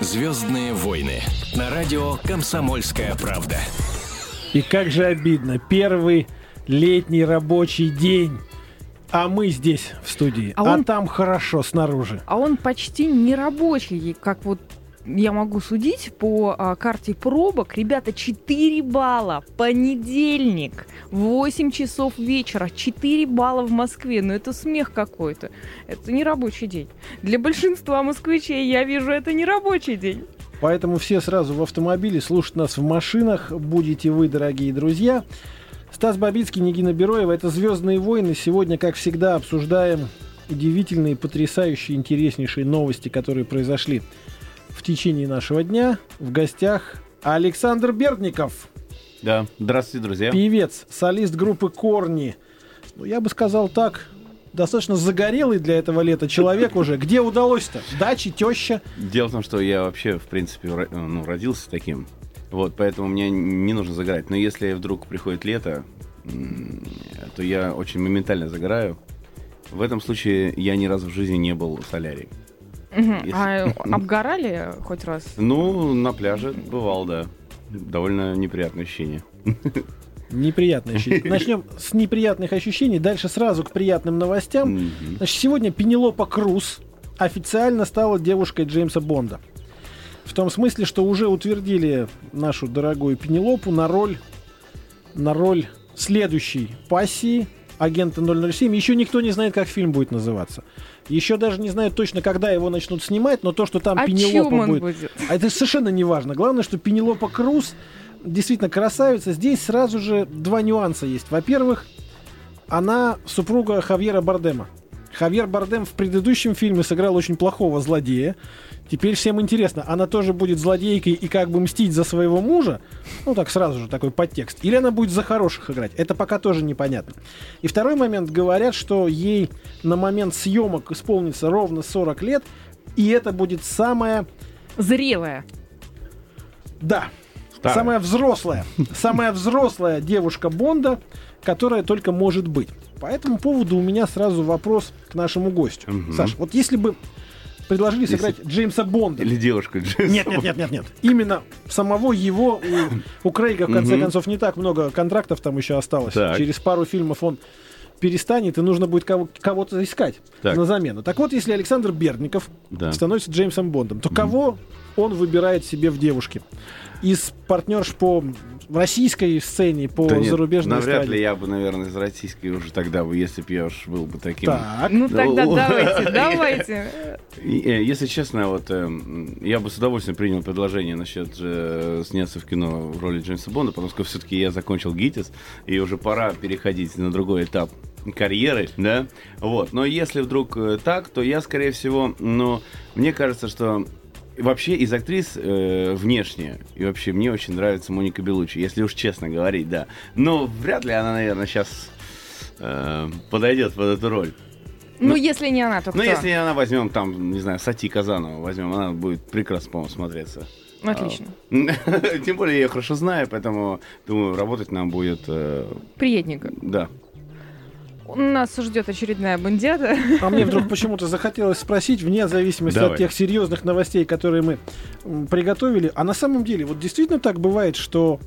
«Звездные войны» на радио «Комсомольская правда». И как же обидно. Первый летний рабочий день. А мы здесь, в студии. А А, он- там хорошо, снаружи. А он почти не рабочий, как вот я могу судить по а, карте пробок. Ребята, 4 балла. Понедельник. 8 часов вечера. 4 балла в Москве. Ну это смех какой-то. Это не рабочий день. Для большинства москвичей я вижу, это не рабочий день. Поэтому все сразу в автомобиле, слушать нас в машинах. Будете вы, дорогие друзья. Стас Бабицкий, Нигина Бероева. Это «Звездные войны». Сегодня, как всегда, обсуждаем удивительные, потрясающие, интереснейшие новости, которые произошли в течение нашего дня. В гостях Александр Бердников. Да, здравствуйте, друзья. Певец, солист группы Корни. Ну, я бы сказал так, достаточно загорелый для этого лета человек уже. Где удалось-то? Дачи, теща. Дело в том, что я вообще, в принципе, ну, родился таким. Вот, поэтому мне не нужно загорать. Но если вдруг приходит лето, то я очень моментально загораю. В этом случае я ни разу в жизни не был в А обгорали хоть раз? Ну, на пляже бывал, да. Довольно неприятное ощущение. Неприятные ощущения. Начнем с неприятных ощущений, дальше сразу к приятным новостям. Значит, сегодня Пенелопа Круз официально стала девушкой Джеймса Бонда. В том смысле, что уже утвердили нашу дорогую Пенелопу на роль, на роль следующей пассии агента 007. Еще никто не знает, как фильм будет называться. Еще даже не знают точно, когда его начнут снимать, но то, что там О Пенелопа будет... будет? А это совершенно не важно. Главное, что Пенелопа Круз действительно красавица. Здесь сразу же два нюанса есть. Во-первых, она супруга Хавьера Бардема. Хавьер Бардем в предыдущем фильме сыграл очень плохого злодея. Теперь всем интересно, она тоже будет злодейкой и как бы мстить за своего мужа? Ну, так сразу же такой подтекст. Или она будет за хороших играть? Это пока тоже непонятно. И второй момент. Говорят, что ей на момент съемок исполнится ровно 40 лет, и это будет самая Зрелая. да. Старая. Самая взрослая. Самая взрослая девушка Бонда, которая только может быть. По этому поводу у меня сразу вопрос к нашему гостю. Мгм. Саш, вот если бы предложили Если- сыграть Джеймса Бонда. Или девушка Джеймса Нет, нет, нет, нет, нет. Именно самого его у, у Крейга, в конце концов, не так много контрактов там еще осталось. Так. Через пару фильмов он перестанет, и нужно будет кого- кого-то искать Так. на замену. Так вот, если Александр Бердников Да. становится Джеймсом Бондом, то кого он выбирает себе в девушке? Из партнерш по российской сцене, по Да нет, зарубежной навряд эстраде? ли я бы, наверное, из российской уже тогда бы, если бы я уж был бы таким. Так. Ну тогда Ну, давайте, давайте. И, э, Если честно, вот эм, я бы с удовольствием принял предложение насчет э, сняться в кино в роли Джеймса Бонда, потому что все-таки я закончил ГИТИС, и уже пора переходить на другой этап карьеры, да, вот. Но если вдруг э, так, то я, скорее всего, ну, мне кажется, что вообще из актрис э, внешне, и вообще мне очень нравится Моника Белучи, если уж честно говорить, да. Но вряд ли она, наверное, сейчас подойдет под эту роль. Ну, если не она, то кто? Ну, если она возьмем там, не знаю, Сати Казанова возьмем, она будет прекрасно, по-моему, смотреться. Отлично. Тем более я ее хорошо знаю, поэтому, думаю, работать нам будет, э, Приятненько. да. Нас ждет очередная бандиада. А мне вдруг почему-то захотелось спросить, вне зависимости Давай. от тех серьезных новостей, которые мы приготовили, а на самом деле, вот действительно так бывает, что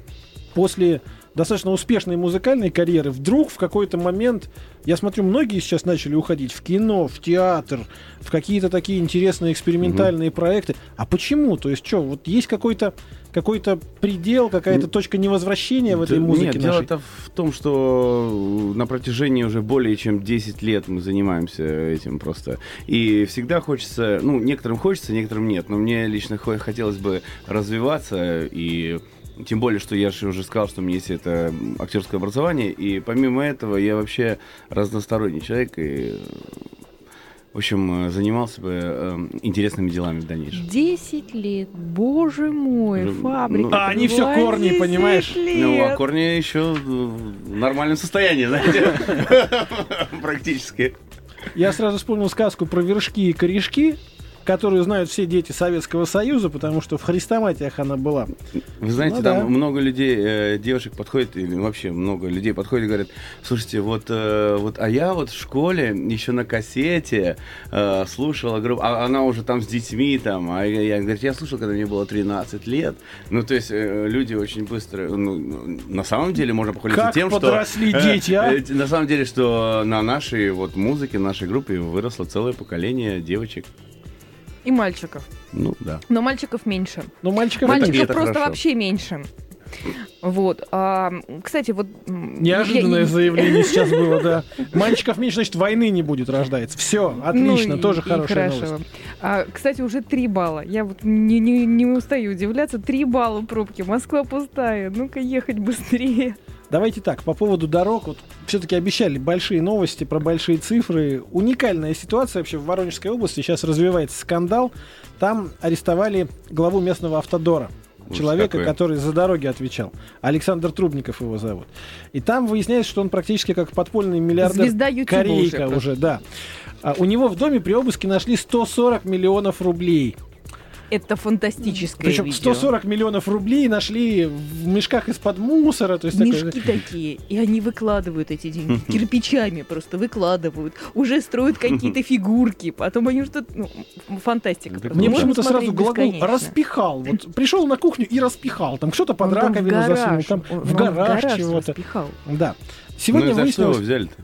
после достаточно успешной музыкальной карьеры вдруг в какой-то момент, я смотрю, многие сейчас начали уходить в кино, в театр, в какие-то такие интересные экспериментальные проекты. А почему? То есть что, вот есть какой-то какой-то предел, какая-то точка невозвращения в этой музыке Нет, нашей? дело-то в том, что на протяжении уже более чем 10 лет мы занимаемся этим просто. И всегда хочется, ну, некоторым хочется, некоторым нет. Но мне лично хо- хотелось бы развиваться и тем более, что я же уже сказал, что у меня есть это актерское образование, и помимо этого я вообще разносторонний человек, и, в общем, э, занимался бы э, интересными делами в дальнейшем. 10 лет, боже мой, Ну, фабрика. ну, А они была корни, 10 понимаешь? Ну, а лет. корни еще в нормальном состоянии, знаете, практически. Я сразу вспомнил сказку про вершки и корешки, которую знают все дети Советского Союза, потому что в хрестоматиях она была. Вы знаете, Ну там да. много людей, э, девушек подходит, или вообще много людей подходит и говорят, слушайте, вот, э, вот, а я вот в школе еще на кассете э, слушала группу, а она уже там с детьми, там, а я, я, говорит, я слушал, когда мне было 13 лет. Ну, то есть э, люди очень быстро, ну, ну, на самом деле можно похвалиться Как тем, подросли что... дети, а? э, на самом деле, что на нашей вот музыке, нашей группе выросло целое поколение девочек. И мальчиков. Ну, да. Но мальчиков меньше. Ну, мальчиков Мальчик- Мальчиков это просто хорошо. вообще меньше. Вот. а, кстати, вот... Неожиданное я- заявление сейчас было, да. Мальчиков меньше, значит, войны не будет рождается. Все, отлично, Ну, и- тоже и хорошая хорошо. новость. А, кстати, уже 3 балла. Я вот не, не, не устаю удивляться. 3 балла пробки. Москва пустая. Ну-ка ехать быстрее. Давайте так, по поводу дорог, вот все-таки обещали большие новости про большие цифры. Уникальная ситуация вообще в Воронежской области. Сейчас развивается скандал. Там арестовали главу местного автодора. Человека, какой. который за дороги отвечал. Александр Трубников его зовут. И там выясняется, что он практически как подпольный миллиардер. Звезда Ютуба Корейка уже. уже, да. А у него в доме при обыске нашли 140 миллионов рублей. Это фантастическое Причем видео. 140 миллионов рублей нашли в мешках из-под мусора. То есть такое- Мешки такие, и они выкладывают эти деньги. Кирпичами просто выкладывают. Уже строят какие-то фигурки. Потом они что-то... Ну, фантастика. Просто. Мне почему-то сразу глагол распихал. Вот пришел на кухню и распихал. Там что-то под Он раковину засунул, там он- в гараж, гараж чего-то. распихал. Да. Сегодня ну, и за что его выяснилось, взяли-то?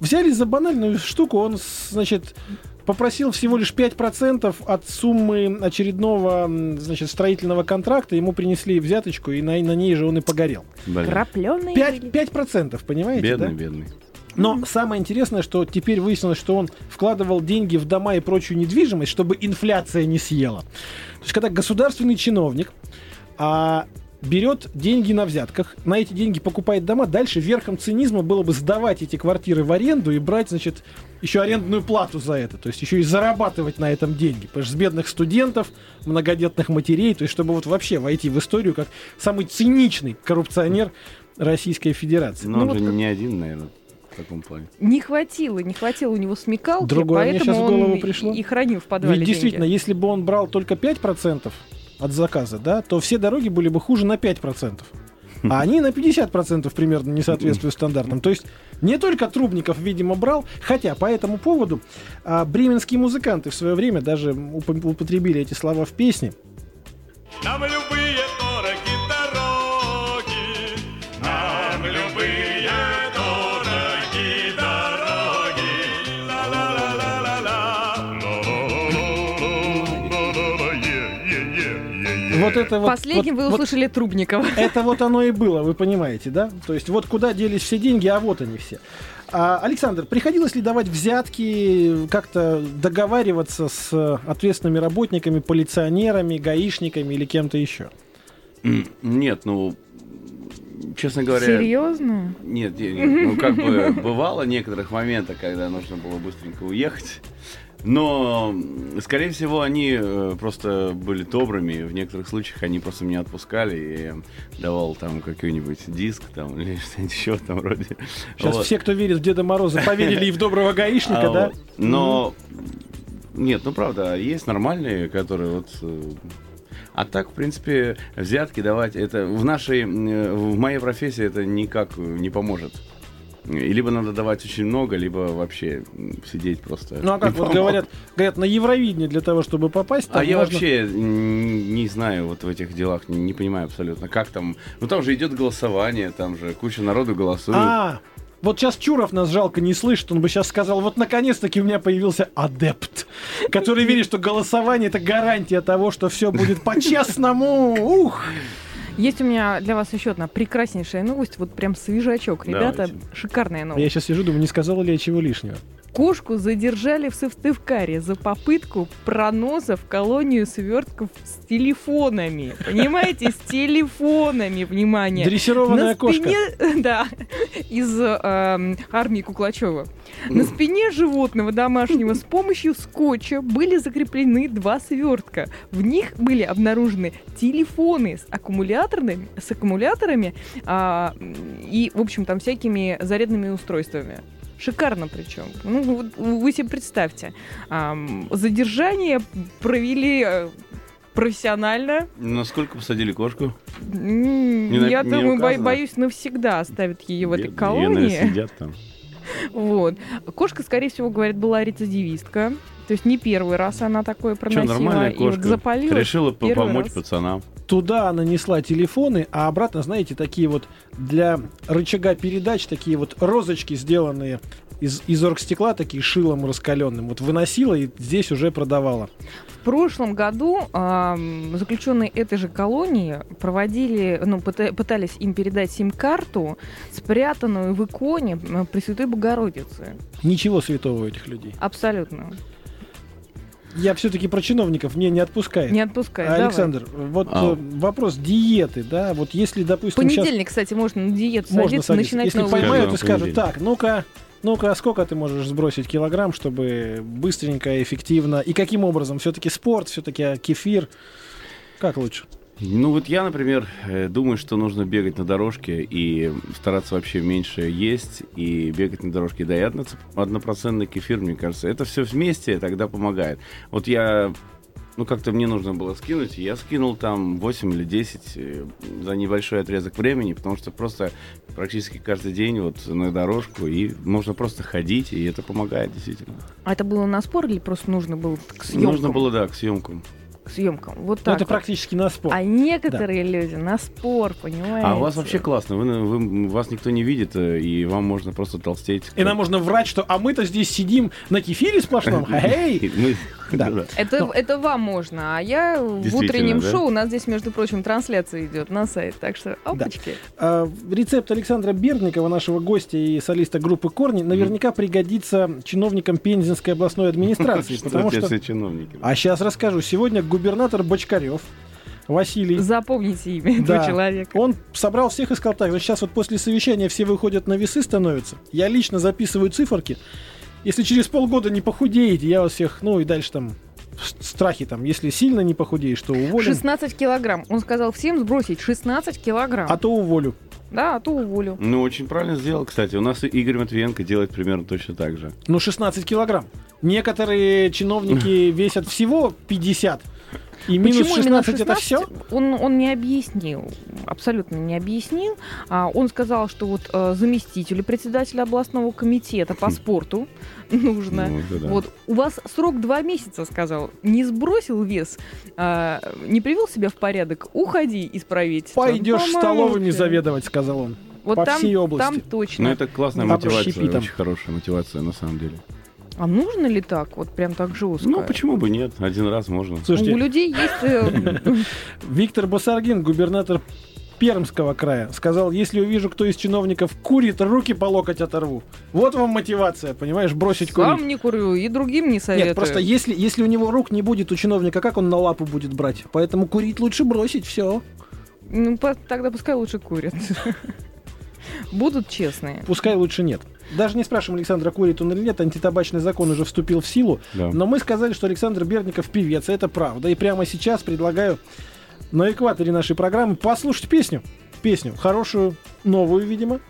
взяли за банальную штуку, он, значит, попросил всего лишь 5% от суммы очередного, значит, строительного контракта, ему принесли взяточку, и на, на ней же он и погорел. Блин. Крапленые 5, были. 5% понимаете, Бедный, да? бедный. Но самое интересное, что теперь выяснилось, что он вкладывал деньги в дома и прочую недвижимость, чтобы инфляция не съела. То есть, когда государственный чиновник а, берет деньги на взятках, на эти деньги покупает дома, дальше верхом цинизма было бы сдавать эти квартиры в аренду и брать, значит, еще арендную плату за это. То есть еще и зарабатывать на этом деньги. Потому что с бедных студентов, многодетных матерей, то есть чтобы вот вообще войти в историю как самый циничный коррупционер Российской Федерации. Но Ну он вот же как- не один, наверное, в таком плане. Не хватило, не хватило у него смекалки, Другое мне поэтому щас в он голову пришло. и хранил в подвале Ведь действительно, деньги. если бы он брал только 5% от заказа, да, то все дороги были бы хуже на 5%. А они на 50% примерно не соответствуют стандартам. То есть не только Трубников, видимо, брал, хотя по этому поводу а, бременские музыканты в свое время даже уп- употребили эти слова в песне. Нам любые Вот это вот, Последним вот- вы вот услышали Трубникова. это вот оно и было, вы понимаете, да? То есть вот куда делись все деньги, а вот они все. А, Александр, приходилось ли давать взятки, как-то договариваться с э, ответственными работниками, полиционерами, гаишниками или кем-то еще? Нет, ну, честно говоря... Серьезно? Нет, не- не, ну как бы бывало некоторых моментах, когда нужно было быстренько уехать. Но, скорее всего, они э, просто были добрыми. В некоторых случаях они просто меня отпускали и я давал там какой-нибудь диск там или что-нибудь еще там вроде. Сейчас Вот. все, кто верит в Деда Мороза, поверили и в доброго гаишника, А да? Но нет, ну правда, есть нормальные, которые вот. э, А так, в принципе, взятки давать это в нашей, э, в моей профессии это никак не поможет. И Либо надо давать очень много, либо вообще сидеть просто. Ну а как вот говорят, говорят, на Евровидение для того, чтобы попасть, там А я можно- вообще не знаю вот в этих делах, не, не понимаю абсолютно, как там. Ну там же идет голосование, там же куча народу голосует. А, вот сейчас Чуров нас жалко не слышит, он бы сейчас сказал, вот наконец-таки у меня появился адепт, который верит, что голосование это гарантия того, что все будет по-честному. Ух! Есть у меня для вас еще одна прекраснейшая новость, вот прям свежачок. Ребята, Давайте. шикарная А я новость. сейчас сижу, думаю, не сказала ли я чего лишнего. Кошку задержали в Сыктывкаре за попытку проноса в колонию свертков с телефонами. Понимаете, с телефонами, внимание. Дрессированная На кошка. спине, да, из эм, армии Куклачева. На спине животного домашнего с помощью скотча были закреплены два свертка. В них были обнаружены телефоны с аккумуляторными, с аккумуляторами а, и, в общем, там всякими зарядными устройствами. Шикарно причем. Ну, вот вы себе представьте. задержание провели э, профессионально. Насколько посадили кошку? Не Я не думаю, бо- боюсь, навсегда оставят ее в этой Бедные, колонии. сидят там. Вот. Кошка, скорее всего, говорит, была рецидивистка. То есть не первый раз она такое проносила. нормальная и вот кошка. запалилась. Решила помочь раз. пацанам. Туда она несла телефоны, а обратно, знаете, такие вот для рычага передач, такие вот розочки, сделанные из, из оргстекла, такие шилом раскаленным. Вот выносила и здесь уже продавала. В прошлом году ам, заключенные этой же колонии проводили, ну, пыта- пытались им передать сим-карту, спрятанную в иконе э, Пресвятой Богородицы. Ничего святого у этих людей. Абсолютно. Я все-таки про чиновников мне не отпускает. Не отпускай. А, давай. Александр, вот э, вопрос диеты, да, вот если, допустим, сейчас понедельник, кстати, можно на диету можно садиться, садиться, начинать если новую поймают и скажут, так, ну-ка, ну-ка, сколько ты можешь сбросить килограмм, чтобы быстренько, эффективно, и каким образом? Все-таки спорт, все-таки кефир, как лучше? Ну вот я, например, э, думаю, что нужно бегать на дорожке и стараться вообще меньше есть и бегать на дорожке. Да и одно- однопроцентный кефир, мне кажется, это все вместе тогда помогает. Вот я, ну как-то мне нужно было скинуть, и я скинул там 8 или 10 э, за небольшой отрезок времени, потому что просто практически каждый день вот на дорожку, и можно просто ходить, и это помогает действительно. А это было на спор или просто нужно было к съемкам? Нужно было, да, к съемкам. Съемкам. Вот Ну, так. это вот. практически на спор. А некоторые люди на спор, понимаете? А у вас вообще классно, вы, вы- вас никто не видит, и вам можно просто толстеть. И нам можно врать, что а мы-то здесь сидим на кефире сплошном. Эй! Да. да. Это, Ну. это вам можно, а я в утреннем да? шоу, у нас здесь, между прочим, трансляция идет на сайт, так что опачки. А, Рецепт Александра Бердникова, нашего гостя и солиста группы «Корни», наверняка пригодится чиновникам Пензенской областной администрации, потому что... А сейчас расскажу. Сегодня губернатор Бочкарев Василий Запомните имя Да. этого человека. Он собрал всех и сказал так, сейчас вот после совещания все выходят на весы становятся. Я лично записываю циферки. Если через полгода не похудеете, я вас всех, ну и дальше там в страхе там, если сильно не похудеешь, то уволю. 16 килограмм. Он сказал всем сбросить 16 килограмм. А то уволю. Да, а то уволю. Ну, очень правильно сделал, кстати. У нас и Игорь Матвиенко делает примерно точно так же. Ну, 16 килограмм. Некоторые чиновники весят всего 50. И минус Почему именно 16, это все? Он, он не объяснил, абсолютно не объяснил. А, он сказал, что вот э, заместителю председателя областного комитета по спорту нужно. Ну, это да. Вот у вас срок два месяца, сказал. Не сбросил вес, а, не привел себя в порядок, уходи исправить. Пойдешь По-моему, столовыми заведовать, сказал он. Вот по там, всей области. там точно. Ну, это классная мотивация, общепит там. очень хорошая мотивация, на самом деле. А нужно ли так, вот прям так жестко? Ну, почему бы нет? Один раз можно. Слушайте, У людей есть... э, Виктор Басаргин, губернатор Пермского края, сказал, если увижу, кто из чиновников курит, руки по локоть оторву. Вот вам мотивация, понимаешь, бросить курить. Сам не курю и другим не советую. Нет, просто если, если у него рук не будет у чиновника, как он на лапу будет брать? Поэтому курить лучше бросить, все. Ну, по- тогда пускай лучше курят. Будут честные. Пускай лучше нет. Даже не спрашиваем Александра, курит он или нет, антитабачный закон уже вступил в силу. Да. Но мы сказали, что Александр Бердников певец, и это правда. И прямо сейчас предлагаю на экваторе нашей программы послушать песню. Песню, хорошую, новую, видимо.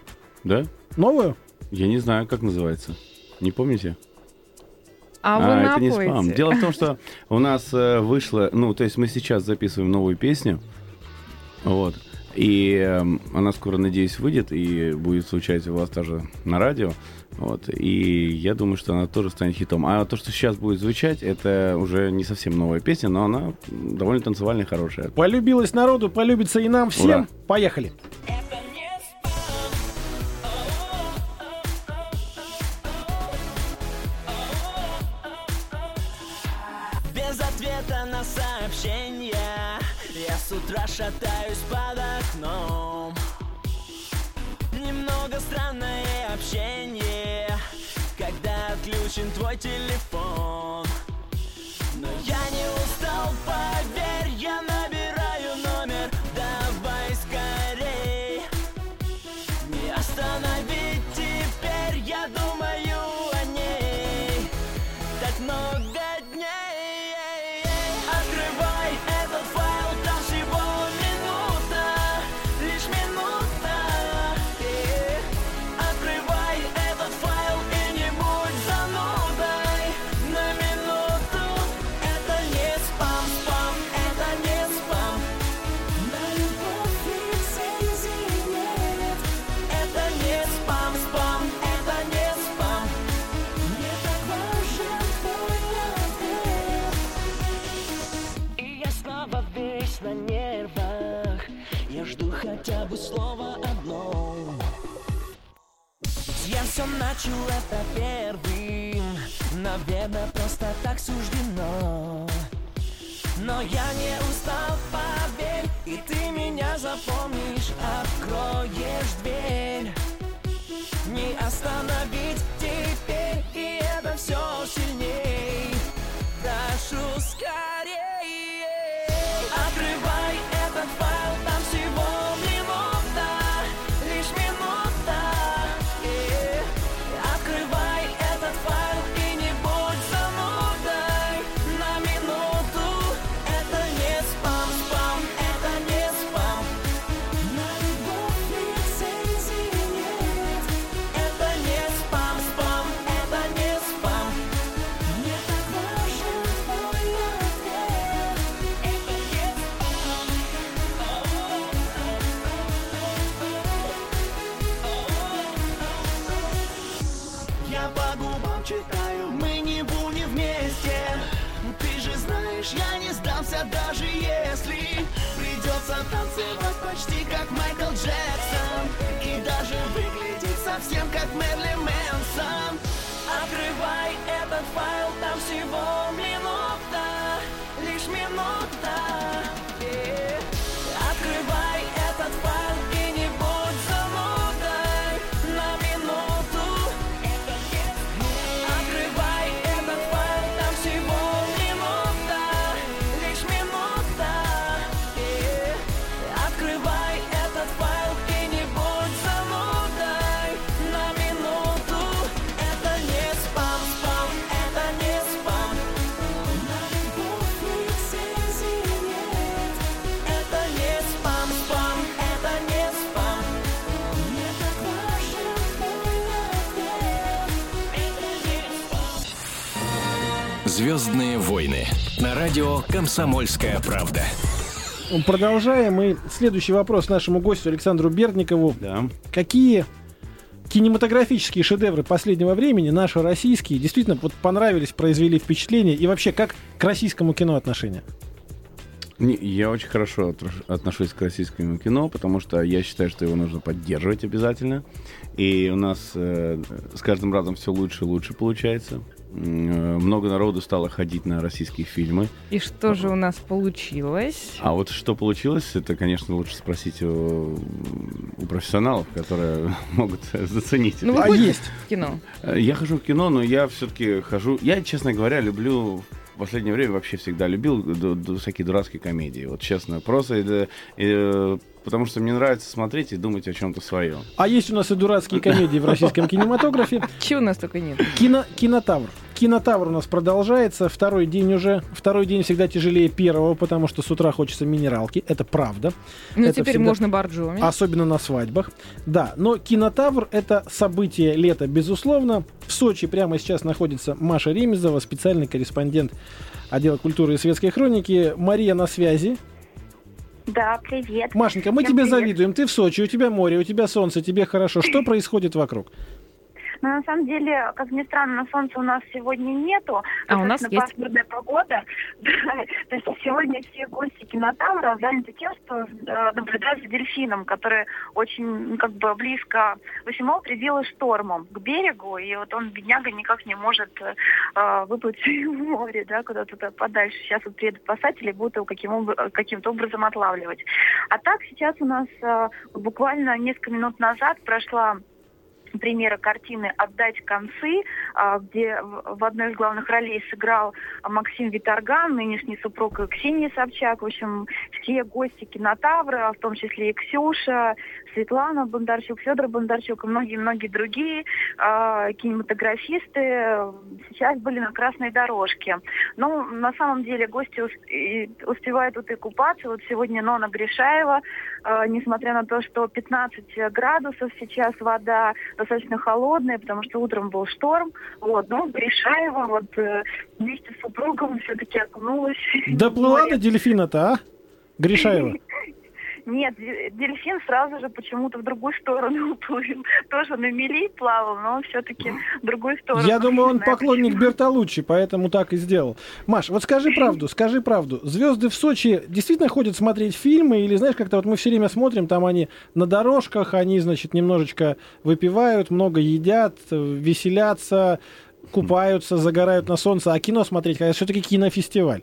Да? Новую? Я не знаю, как называется. Не помните? А, вы это не напоите. спам. Дело в том, что у нас э, вышло, ну, то есть мы сейчас записываем новую песню, вот, и эм, она скоро, надеюсь, выйдет и будет звучать у вас тоже на радио, вот, и я думаю, что она тоже станет хитом. А то, что сейчас будет звучать, это уже не совсем новая песня, но она довольно танцевальная, хорошая. Полюбилась народу, полюбится и нам всем. Ура. Поехали. Без ответа на сообщения Я с утра шатаюсь под окном. Немного странное общение Когда отключен твой телефон. Но я не устал, поверь начал это первым. Наверное, просто так суждено. Но я не устал, поверь И ты меня запомнишь. Откроешь дверь. Не остановить теперь И это все сильней. Прошу совсем как Мерли Мэнсон. Открывай этот файл, там всего Звездные войны на радио «Комсомольская правда». Продолжаем. И следующий вопрос нашему гостю Александру Бердникову. Да. Какие кинематографические шедевры последнего времени, наши российские, действительно вот понравились, произвели впечатление? И вообще, как к российскому кино отношение? Я очень хорошо отношусь к российскому кино, потому что я считаю, что его нужно поддерживать обязательно. И у нас э, с каждым разом все лучше и лучше получается. Э, Много народу стало ходить на российские фильмы. И что же у нас получилось? А вот что получилось, это, конечно, лучше спросить у, у профессионалов, которые могут заценить. Ну, это. вы А ходите есть. в кино? Э, Я хожу в кино, но я все-таки хожу... Я, честно говоря, люблю... В последнее время вообще всегда любил ду- ду- всякие дурацкие комедии. Вот честно, просто э, э, потому что мне нравится смотреть и думать о чем-то своем. А есть у нас и дурацкие комедии в российском кинематографе. Чего у нас только нет? Кино, кинотавр. Кинотавр у нас продолжается. Второй день уже. Второй день всегда тяжелее первого, потому что с утра хочется минералки. Это правда. Ну, Это теперь всегда- можно боржоми. Особенно на свадьбах. Да, но кинотавр это событие лета, безусловно. В Сочи прямо сейчас находится Маша Ремезова, специальный корреспондент отдела культуры и светской хроники. Мария на связи. Да, привет. Машенька, мы Всем тебе привет. завидуем. Ты в Сочи, у тебя море, у тебя солнце, тебе хорошо. Что происходит вокруг? Но на самом деле, как ни странно, солнца у нас сегодня нету. А у нас Достаточно есть. пасмурная погода. Да, То есть сегодня все гости кинотавра заняты тем, что э, наблюдают за дельфином, который очень ну, как бы близко Васимол прибило штормом к берегу, и вот он, бедняга, никак не может э, выплыть в море, да, куда-то подальше. Сейчас вот приедут спасатели и будут его каким каким-то образом отлавливать. А так сейчас у нас э, буквально несколько минут назад прошла премьера картины «Отдать концы», а, где в одной из главных ролей сыграл Максим Виторган, нынешний супруг Ксении Собчак. В общем, все гости кинотавра, в том числе и Ксюша, Светлана Бондарчук, Федор Бондарчук и многие-многие другие а, кинематографисты сейчас были на красной дорожке. Ну, на самом деле гости успевают тут и купаться. Вот сегодня Нона Гришаева, несмотря на то, что 15 градусов сейчас вода достаточно холодная, потому что утром был шторм. Вот, но Гришаева вот э, вместе с супругом все-таки окунулась. Доплыла до дельфина-то, а? Гришаева. Нет, де- дельфин сразу же почему-то в другую сторону уплыл. Тоже на мели плавал, но все-таки в другую сторону. Я думаю, он поклонник почему. Бертолуччи, поэтому так и сделал. Маш, вот скажи правду, скажи правду. Звезды в Сочи действительно ходят смотреть фильмы или, знаешь, как-то вот мы все время смотрим, там они на дорожках, они, значит, немножечко выпивают, много едят, веселятся, купаются, загорают на солнце, а кино смотреть, когда все-таки кинофестиваль.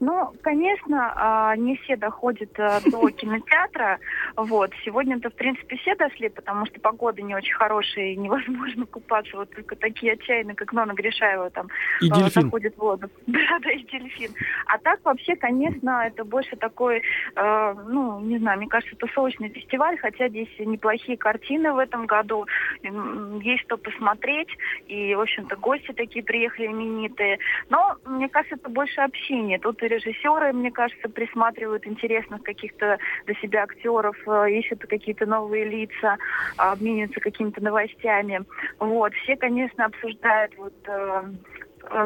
Ну, конечно, а, не все доходят а, до кинотеатра. Вот. Сегодня-то, в принципе, все дошли, потому что погода не очень хорошая и невозможно купаться. Вот только такие отчаянные, как Нона Гришаева, там И дельфин. заходит в воду. Да, да, и дельфин. А так вообще, конечно, это больше такой, э, ну, не знаю, мне кажется, тусовочный фестиваль, хотя здесь неплохие картины в этом году, есть что посмотреть, и, в общем-то, гости такие приехали именитые. Но, мне кажется, это больше общение. Тут и режиссеры, мне кажется, присматривают интересных каких-то для себя актеров, э, ищут какие-то новые лица, обмениваются какими-то новостями. Вот. Все, конечно, обсуждают вот э,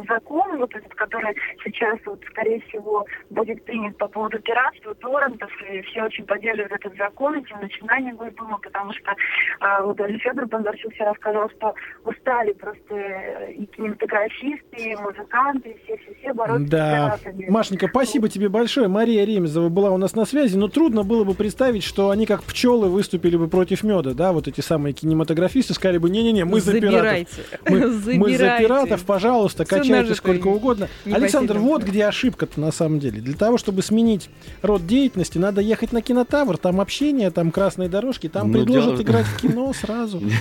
закон, вот этот, который сейчас, вот, скорее всего, будет принят по поводу пиратства, торрентов, и все очень поддерживают этот закон, этим начинанием Госдумы, потому что э, вот даже Федор Бондарчук вчера сказал, что устали просто э, и кинематографисты, и музыканты, и все-все-все бороться Да. с пиратами. Машенька, спасибо тебе большое. Мария Ремезова была у нас на связи, но трудно было бы представить, что они как пчелы выступили бы против меда, да, вот эти самые кинематографисты сказали бы, не-не-не, мы за пиратов. Забирайте. Мы, мы за пиратов, пожалуйста, качайте сколько угодно. не Александр, вот где ошибка-то на самом деле. Для того, чтобы сменить род деятельности, надо ехать на кинотавр, там общение, там красные дорожки, там Ну, предложат дело- играть в кино сразу.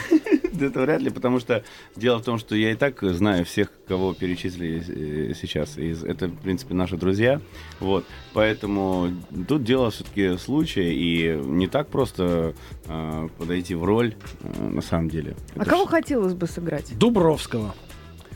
Да Это вряд ли, потому что дело в том, что я и так знаю всех, кого перечислили э, сейчас. Это, в принципе, наши друзья. Вот. Поэтому тут дело все-таки случая, и не так просто э, подойти в роль, э, на самом деле. А Это кого ж- хотелось бы сыграть? Дубровского.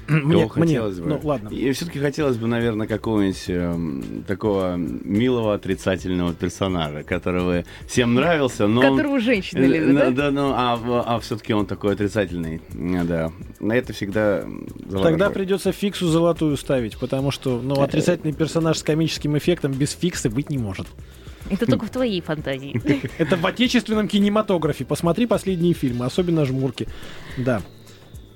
Кого Мне, мне, хотелось бы. ну ладно. И все-таки хотелось бы, наверное, какого-нибудь эм, такого милого отрицательного персонажа, которого всем нравился, но... он- Которого женщины Э, любят, да, да? да, ну, а, все-таки он такой отрицательный. Э, Да. На это всегда Тогда придется фиксу золотую ставить, потому что ну, отрицательный персонаж с комическим эффектом без фиксы быть не может. Это только в твоей фантазии. Это в отечественном кинематографе. Посмотри последние фильмы, особенно «Жмурки». Да.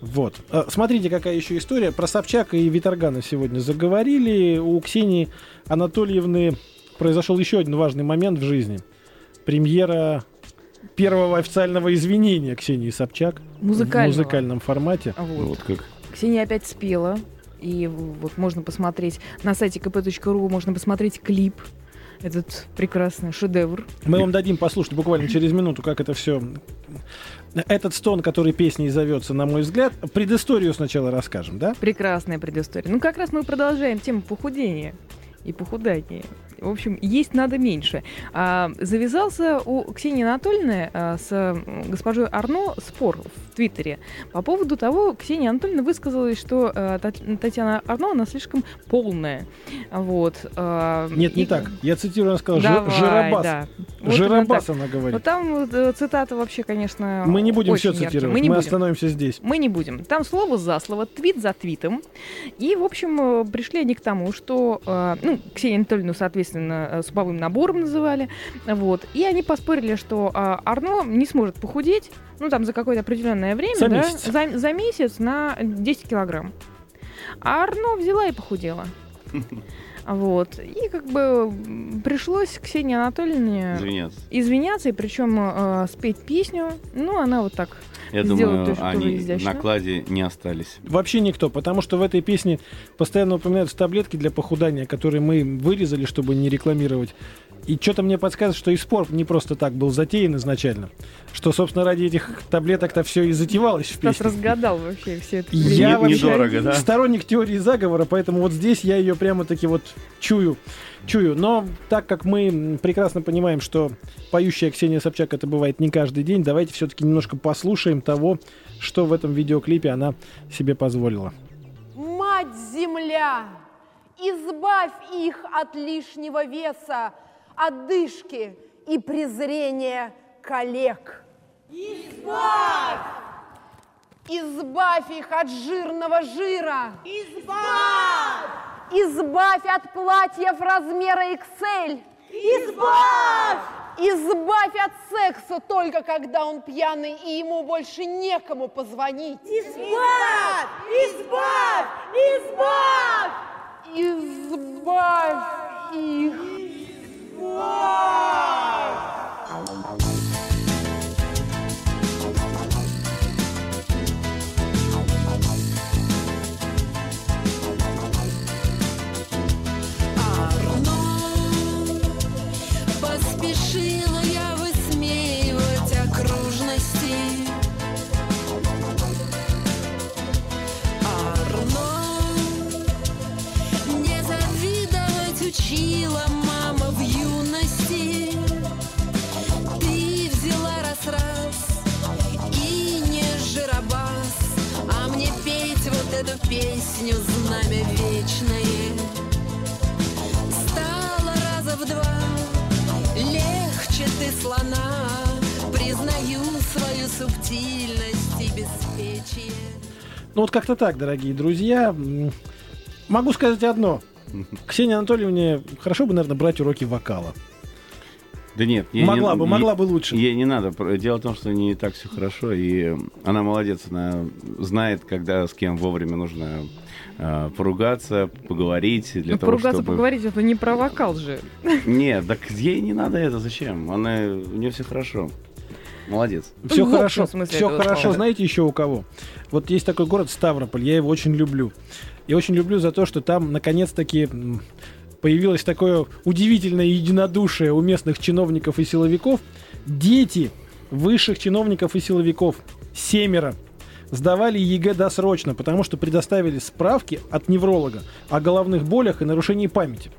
Вот. А, Смотрите, какая еще история. Про Собчака и Виторгана сегодня заговорили. У Ксении Анатольевны произошел еще один важный момент в жизни. Премьера первого официального извинения Ксении Собчак в Музыкального. музыкальном формате. Вот. Вот как. Ксения опять спела. И в- вот можно посмотреть на сайте kp.ru, можно посмотреть клип. Этот прекрасный шедевр. Мы вам дадим послушать буквально через минуту, как это все... Этот стон, который песней зовется, на мой взгляд, предысторию сначала расскажем, да? Прекрасная предыстория. Ну, как раз мы продолжаем тему похудения и похудания. В общем, есть надо меньше. А, завязался у Ксении Анатольевны а, с госпожой Арно спор в Твиттере по поводу того, Ксения Анатольевна высказалась, что а, Тат- Татьяна Арно, она слишком полная. Вот. а, Нет, не и- так. Я цитирую, она сказала, Давай, «Жи- жиробас. да. Вот жиробас она говорит. там вот, э, цитата вообще, конечно, Мы не будем все яркие. цитировать, Мы мы, не будем. остановимся здесь. Мы не будем. Там слово за слово, твит за твитом. И, в общем, э, пришли они к тому, что, э, ну, Ксению Анатольевну, соответственно, э, суповым набором называли. Вот. И они поспорили, что э, Арно не сможет похудеть, ну, там, за какое-то определенное время, За да, месяц. За, за месяц на 10 килограмм. А Арно взяла и похудела. Вот. И как бы пришлось Ксении Анатольевне Извиняться. извиняться, и причем э, спеть песню. Ну, она вот так Я думаю, тоже они в изящно. накладе не остались. Вообще никто, потому что в этой песне постоянно упоминаются таблетки для похудания, которые мы вырезали, чтобы не рекламировать. И что-то мне подсказывает, что и спор не просто так был затеян изначально. Что, собственно, ради этих таблеток-то все и затевалось в Стас песне. разгадал вообще все это. Я Не- вообще недорого, да? сторонник теории заговора, поэтому вот здесь я ее прямо-таки вот чую. Чую. Но так как мы прекрасно понимаем, что поющая Ксения Собчак это бывает не каждый день, давайте все-таки немножко послушаем того, что в этом видеоклипе она себе позволила. Мать-Земля, избавь их от лишнего веса, одышки и презрения коллег. Избавь! Избавь их от жирного жира. Избавь! Избавь от платьев размера XL. Избавь! Избавь от секса только когда он пьяный и ему больше некому позвонить. Избавь! Избавь! Избавь! Избавь их! Поспешила песню знамя вечное Стало раза в два Легче ты слона Признаю свою субтильность и беспечие Ну вот как-то так, дорогие друзья. Могу сказать одно. Ксении Анатольевне хорошо бы, наверное, брать уроки вокала. Да нет, ей Могла не, бы, ей- могла бы лучше. Ей не надо. Дело в том, что не так все хорошо, и она молодец, она знает, когда с кем вовремя нужно э, поругаться, поговорить для Ну, того, поругаться, чтобы... поговорить, это не про вокал же. Нет, так ей не надо это, зачем? Она, у нее все хорошо. Молодец. Все общем хорошо, все хорошо. слова. Знаете еще у кого? Вот есть такой город Ставрополь, я его очень люблю. Я очень люблю за то, что там наконец-таки появилось такое удивительное единодушие у местных чиновников и силовиков. Дети высших чиновников и силовиков, семеро, сдавали ЕГЭ досрочно, потому что предоставили справки от невролога о головных болях и нарушении памяти.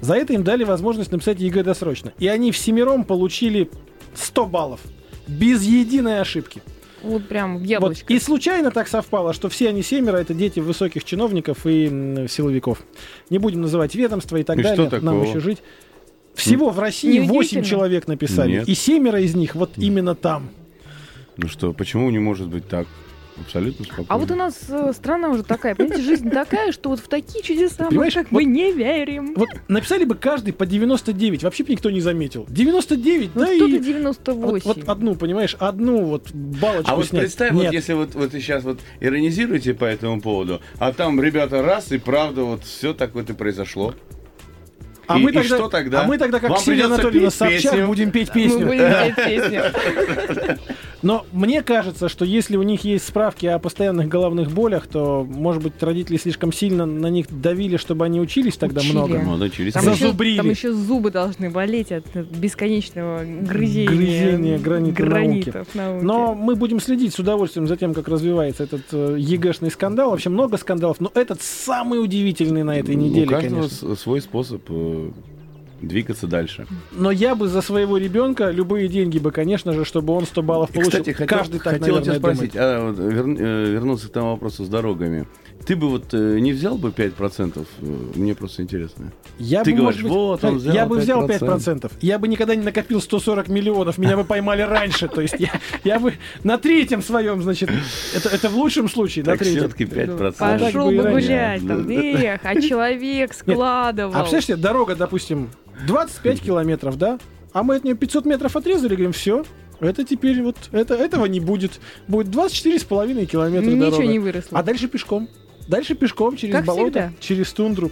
За это им дали возможность написать ЕГЭ досрочно. И они всемером получили 100 баллов. Без единой ошибки. Вот прям в Вот. яблочко. И случайно так совпало, что все они семеро это дети высоких чиновников и силовиков. Не будем называть ведомства и так И что далее. Нам еще жить. Всего в России 8 Неудивительно. человек написали. Нет. И семеро из них вот именно там. Ну что, почему не может быть так? Абсолютно спокойно. А вот у нас э, страна уже такая, понимаете, жизнь такая, что вот в такие чудеса мы как вот- бы не верим. Вот написали бы каждый по 99, вообще бы никто не заметил. 99, Ну да что ты и... 98? Вот, вот одну, понимаешь, одну вот балочку А вот снять. представь, Нет. вот если вот, вот вы сейчас вот иронизируете по этому поводу, а там ребята раз, и правда вот все так вот и произошло. а и- мы и тогда, что тогда? А мы тогда, как Вам Ксения Анатольевна Собчак, песню. будем петь Мы песню. будем петь песню. Но мне кажется, что если у них есть справки о постоянных головных болях, то, может быть, родители слишком сильно на них давили, чтобы они учились тогда Учили. много. Ну, да, через Там еще, там еще зубы должны болеть от бесконечного грызения, Грызения гранита гранитов науки. Но мы будем следить с удовольствием за тем, как развивается этот э, ЕГЭшный скандал. Вообще много скандалов, но этот самый удивительный на этой неделе, У каждого конечно. свой способ э, двигаться дальше. Но я бы за своего ребенка любые деньги бы, конечно же, чтобы он 100 баллов И, получил. Кстати, хотел, Каждый так, хотел тебя наверное, думает. спросить, а, вот, вер- э, вернуться к тому вопросу с дорогами. Ты бы вот э, не взял бы 5%? Э, Мне просто интересно. Я Ты бы, говоришь, быть, вот, он знаете, я взял бы взял 5%. 5%. Я бы никогда не накопил 140 миллионов, меня бы поймали раньше. То есть я, я бы на третьем своем, значит, это, это в лучшем случае, на третьем. все-таки 5%. так Пошел бы и гулять там, эх, а человек складывал. А представляешь себе, дорога, допустим, 25 километров, да? А мы от нее 500 метров отрезали, говорим, все, это теперь вот, это, этого не будет. Будет 24,5 километра Ничего дорога. не выросло. А дальше пешком. Дальше пешком через Как болото, всегда. через тундру.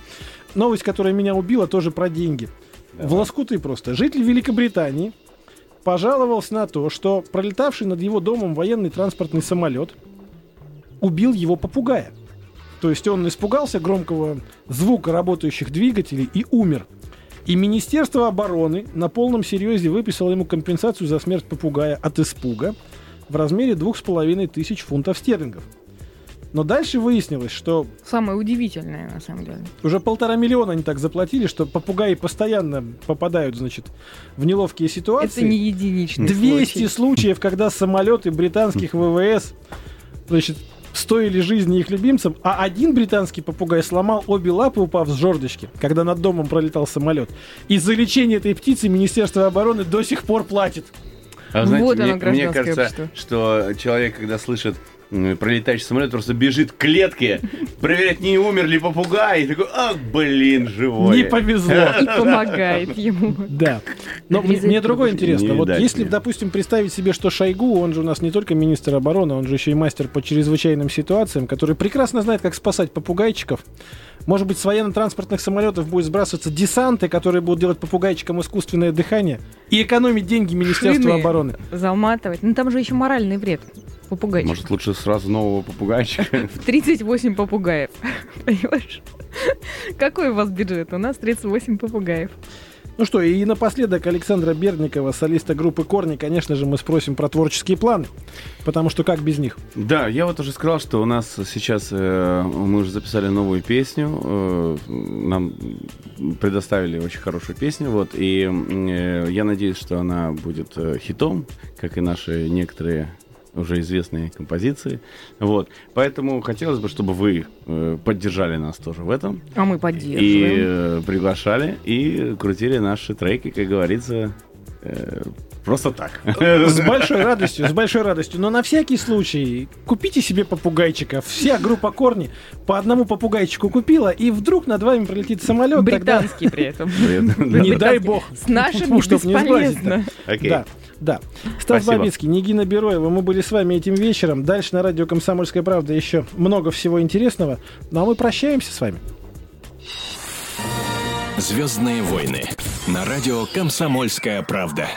Новость, которая меня убила, тоже про деньги. В лоскуты просто. Житель Великобритании пожаловался на то, что пролетавший над его домом военный транспортный самолет убил его попугая. То есть он испугался громкого звука работающих двигателей и умер. И Министерство обороны на полном серьезе выписало ему компенсацию за смерть попугая от испуга в размере двух с половиной тысяч фунтов стерлингов. Но дальше выяснилось, что Самое удивительное, на самом деле. уже полтора миллиона они так заплатили, что попугаи постоянно попадают, значит, в неловкие ситуации. Это не единичный 200 случай. случаев, когда самолеты британских ВВС, значит, стоили жизни их любимцам, а один британский попугай сломал обе лапы, упав с жердочки, когда над домом пролетал самолет. И за лечение этой птицы Министерство обороны до сих пор платит. А знаете, Вот мне, оно, мне кажется, общество. что человек, когда слышит пролетающий самолет просто бежит к клетке, проверять, не умер ли попугай. И такой, ах, блин, живой. Не повезло. И помогает ему. Да. Но мне, другое интересно. Вот если, допустим, представить себе, что Шойгу, он же у нас не только министр обороны, он же еще и мастер по чрезвычайным ситуациям, который прекрасно знает, как спасать попугайчиков. Может быть, с военно-транспортных самолетов будет сбрасываться десанты, которые будут делать попугайчикам искусственное дыхание и экономить деньги Министерства Шины обороны. Заматывать. Ну там же еще моральный вред. Попугайчик. Может, лучше сразу нового попугайчика? В 38 попугаев. Понимаешь? Какой у вас бюджет? У нас 38 попугаев. Ну что, и напоследок Александра Берникова, солиста группы «Корни», конечно же, мы спросим про творческие планы, потому что как без них? Да, я вот уже сказал, что у нас сейчас э, мы уже записали новую песню, э, нам предоставили очень хорошую песню, вот, и э, я надеюсь, что она будет э, хитом, как и наши некоторые уже известные композиции, вот, поэтому хотелось бы, чтобы вы э, поддержали нас тоже в этом А мы и поддерживаем. э, приглашали и крутили наши треки, как говорится, э, просто так. С большой радостью, с большой радостью. Но на всякий случай купите себе попугайчика. Вся группа Корни по одному попугайчику купила, и вдруг над вами пролетит самолет. тогда- Британский при этом. Не дай бог. С нашими бесполезно. Окей. Да. Стас Спасибо. Бабицкий, Нигина Бероева, мы были с вами этим вечером. Дальше на радио «Комсомольская правда» еще много всего интересного. Ну а мы прощаемся с вами. Звездные войны на радио «Комсомольская правда».